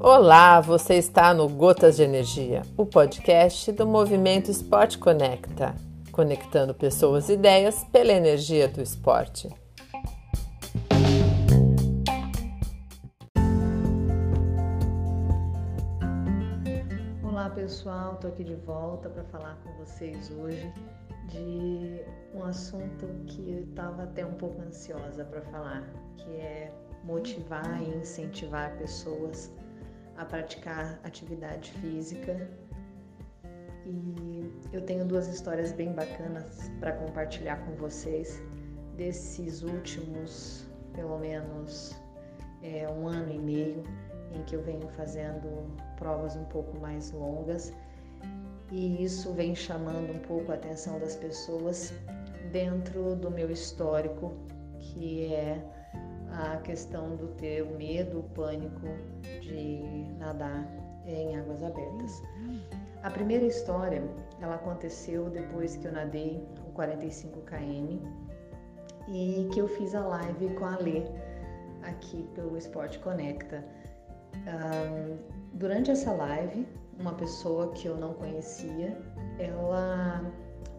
Olá, você está no Gotas de Energia, o podcast do movimento Esporte Conecta, conectando pessoas e ideias pela energia do esporte. Olá pessoal, estou aqui de volta para falar com vocês hoje de um assunto que eu estava até um pouco ansiosa para falar, que é motivar e incentivar pessoas a praticar atividade física. E eu tenho duas histórias bem bacanas para compartilhar com vocês desses últimos, pelo menos, é, um ano e meio em que eu venho fazendo provas um pouco mais longas e isso vem chamando um pouco a atenção das pessoas dentro do meu histórico, que é a questão do ter o medo, o pânico de nadar em águas abertas. A primeira história, ela aconteceu depois que eu nadei o 45 km e que eu fiz a live com a Lê aqui pelo Esporte Conecta. Um, durante essa live, uma pessoa que eu não conhecia, ela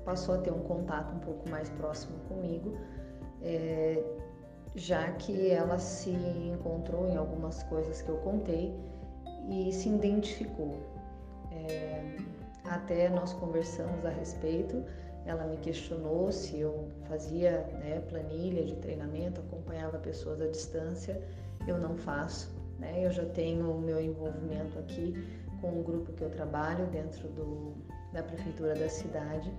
passou a ter um contato um pouco mais próximo comigo, é, já que ela se encontrou em algumas coisas que eu contei e se identificou. É, até nós conversamos a respeito, ela me questionou se eu fazia né, planilha de treinamento, acompanhava pessoas à distância. Eu não faço, né? eu já tenho o meu envolvimento aqui com o grupo que eu trabalho dentro do, da prefeitura da cidade.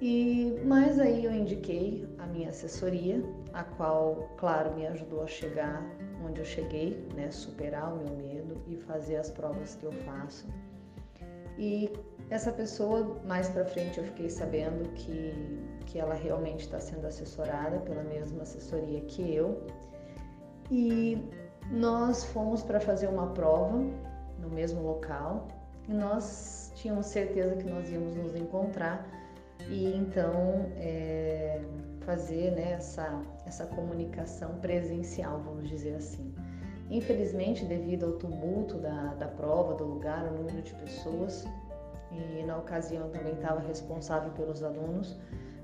E mas aí eu indiquei a minha assessoria, a qual, claro, me ajudou a chegar onde eu cheguei, né, superar o meu medo e fazer as provas que eu faço. E essa pessoa, mais para frente, eu fiquei sabendo que que ela realmente está sendo assessorada pela mesma assessoria que eu. E nós fomos para fazer uma prova no mesmo local e nós tínhamos certeza que nós íamos nos encontrar e então é, fazer né, essa, essa comunicação presencial, vamos dizer assim. Infelizmente, devido ao tumulto da, da prova, do lugar, o número de pessoas, e na ocasião também estava responsável pelos alunos,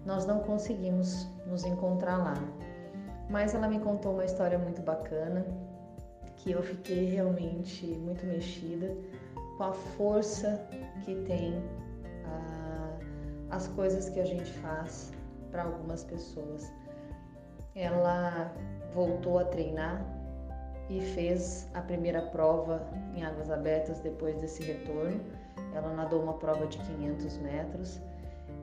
nós não conseguimos nos encontrar lá. Mas ela me contou uma história muito bacana que eu fiquei realmente muito mexida com a força que tem ah, as coisas que a gente faz para algumas pessoas. Ela voltou a treinar e fez a primeira prova em águas abertas depois desse retorno. Ela nadou uma prova de 500 metros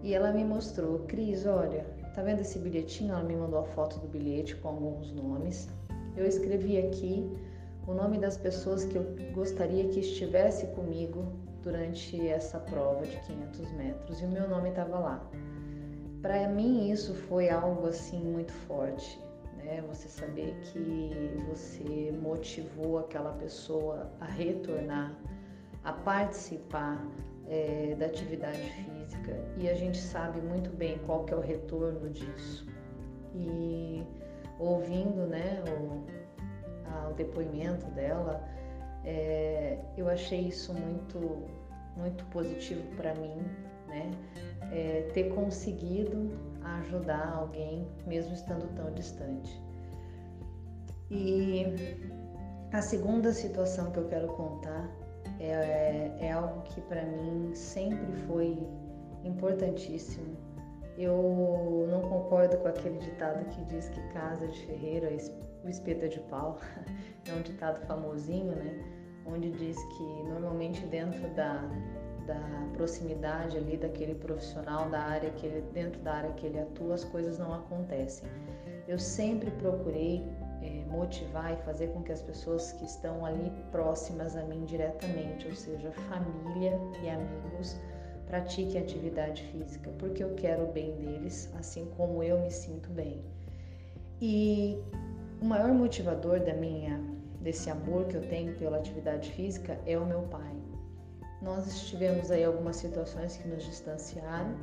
e ela me mostrou, Cris, olha, tá vendo esse bilhetinho? Ela me mandou a foto do bilhete com alguns nomes. Eu escrevi aqui o nome das pessoas que eu gostaria que estivesse comigo durante essa prova de 500 metros e o meu nome estava lá. Para mim isso foi algo assim muito forte, né? Você saber que você motivou aquela pessoa a retornar, a participar é, da atividade física e a gente sabe muito bem qual que é o retorno disso. E ouvindo, né? O, o depoimento dela, é, eu achei isso muito, muito positivo para mim, né? É, ter conseguido ajudar alguém mesmo estando tão distante. E a segunda situação que eu quero contar é, é algo que para mim sempre foi importantíssimo. Eu não concordo com aquele ditado que diz que casa de ferreiro é o espeta de pau. É um ditado famosinho, né? Onde diz que normalmente dentro da, da proximidade ali daquele profissional da área que ele, dentro da área que ele atua, as coisas não acontecem. Eu sempre procurei é, motivar e fazer com que as pessoas que estão ali próximas a mim diretamente, ou seja, família e amigos, pratiquem atividade física, porque eu quero o bem deles, assim como eu me sinto bem. E o maior motivador da minha desse amor que eu tenho pela atividade física é o meu pai. Nós tivemos aí algumas situações que nos distanciaram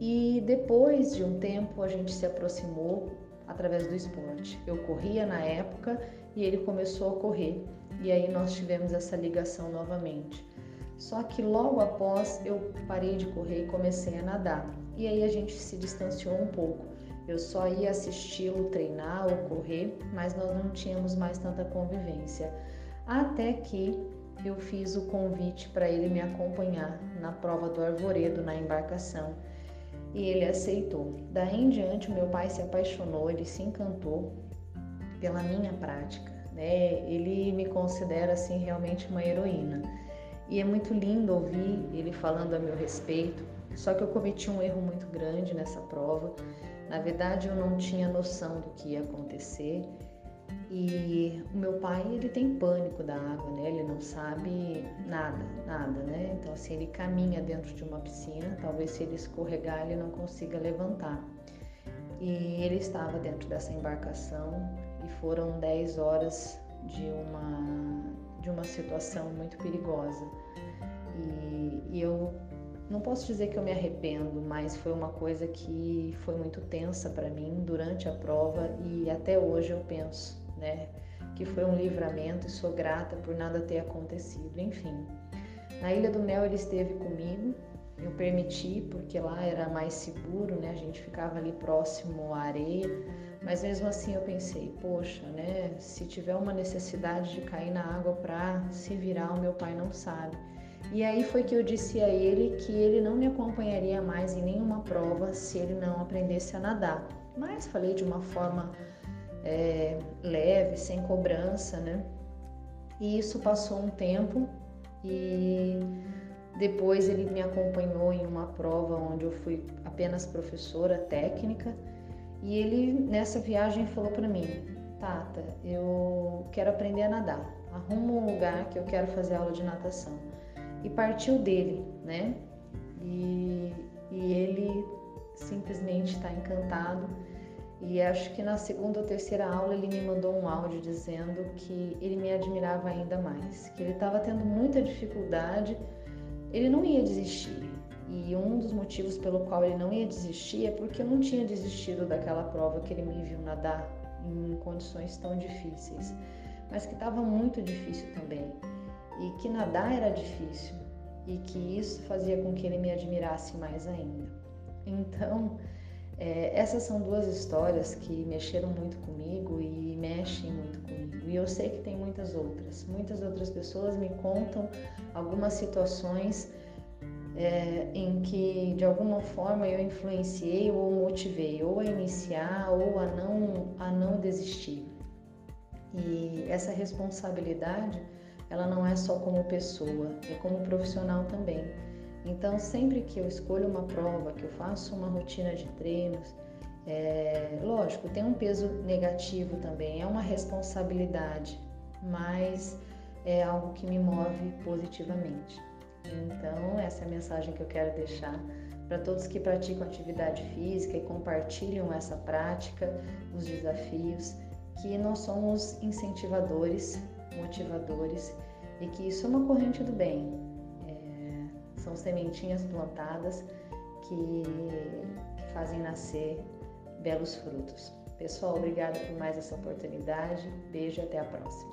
e depois de um tempo a gente se aproximou através do esporte. Eu corria na época e ele começou a correr. E aí nós tivemos essa ligação novamente. Só que logo após eu parei de correr e comecei a nadar. E aí a gente se distanciou um pouco. Eu só ia assisti-lo treinar ou correr, mas nós não tínhamos mais tanta convivência. Até que eu fiz o convite para ele me acompanhar na prova do arvoredo na embarcação e ele aceitou. Daí em diante, o meu pai se apaixonou, ele se encantou pela minha prática, né? Ele me considera assim realmente uma heroína. E é muito lindo ouvir ele falando a meu respeito. Só que eu cometi um erro muito grande nessa prova. Na verdade, eu não tinha noção do que ia acontecer e o meu pai, ele tem pânico da água, né? Ele não sabe nada, nada, né? Então, assim, ele caminha dentro de uma piscina, talvez se ele escorregar, ele não consiga levantar. E ele estava dentro dessa embarcação e foram 10 horas de uma, de uma situação muito perigosa. E, e eu não posso dizer que eu me arrependo, mas foi uma coisa que foi muito tensa para mim durante a prova e até hoje eu penso né? Que foi um livramento e sou grata por nada ter acontecido. Enfim, na Ilha do Mel ele esteve comigo. Eu permiti porque lá era mais seguro, né? A gente ficava ali próximo à areia, mas mesmo assim eu pensei, poxa, né? Se tiver uma necessidade de cair na água para se virar, o meu pai não sabe. E aí foi que eu disse a ele que ele não me acompanharia mais em nenhuma prova se ele não aprendesse a nadar. Mas falei de uma forma é, leve, sem cobrança, né? E isso passou um tempo e depois ele me acompanhou em uma prova onde eu fui apenas professora técnica e ele nessa viagem falou para mim, Tata, eu quero aprender a nadar, arruma um lugar que eu quero fazer aula de natação. E partiu dele, né? E, e ele simplesmente está encantado e acho que na segunda ou terceira aula ele me mandou um áudio dizendo que ele me admirava ainda mais, que ele estava tendo muita dificuldade, ele não ia desistir. E um dos motivos pelo qual ele não ia desistir é porque eu não tinha desistido daquela prova que ele me viu nadar em condições tão difíceis, mas que estava muito difícil também. E que nadar era difícil e que isso fazia com que ele me admirasse mais ainda. Então, é, essas são duas histórias que mexeram muito comigo e mexem muito comigo. E eu sei que tem muitas outras. Muitas outras pessoas me contam algumas situações é, em que de alguma forma eu influenciei ou motivei, ou a iniciar ou a não, a não desistir. E essa responsabilidade, ela não é só como pessoa, é como profissional também. Então, sempre que eu escolho uma prova, que eu faço uma rotina de treinos, é, lógico, tem um peso negativo também, é uma responsabilidade, mas é algo que me move positivamente. Então, essa é a mensagem que eu quero deixar para todos que praticam atividade física e compartilham essa prática, os desafios, que nós somos incentivadores, motivadores e que isso é uma corrente do bem. São sementinhas plantadas que, que fazem nascer belos frutos. Pessoal, obrigada por mais essa oportunidade. Beijo e até a próxima.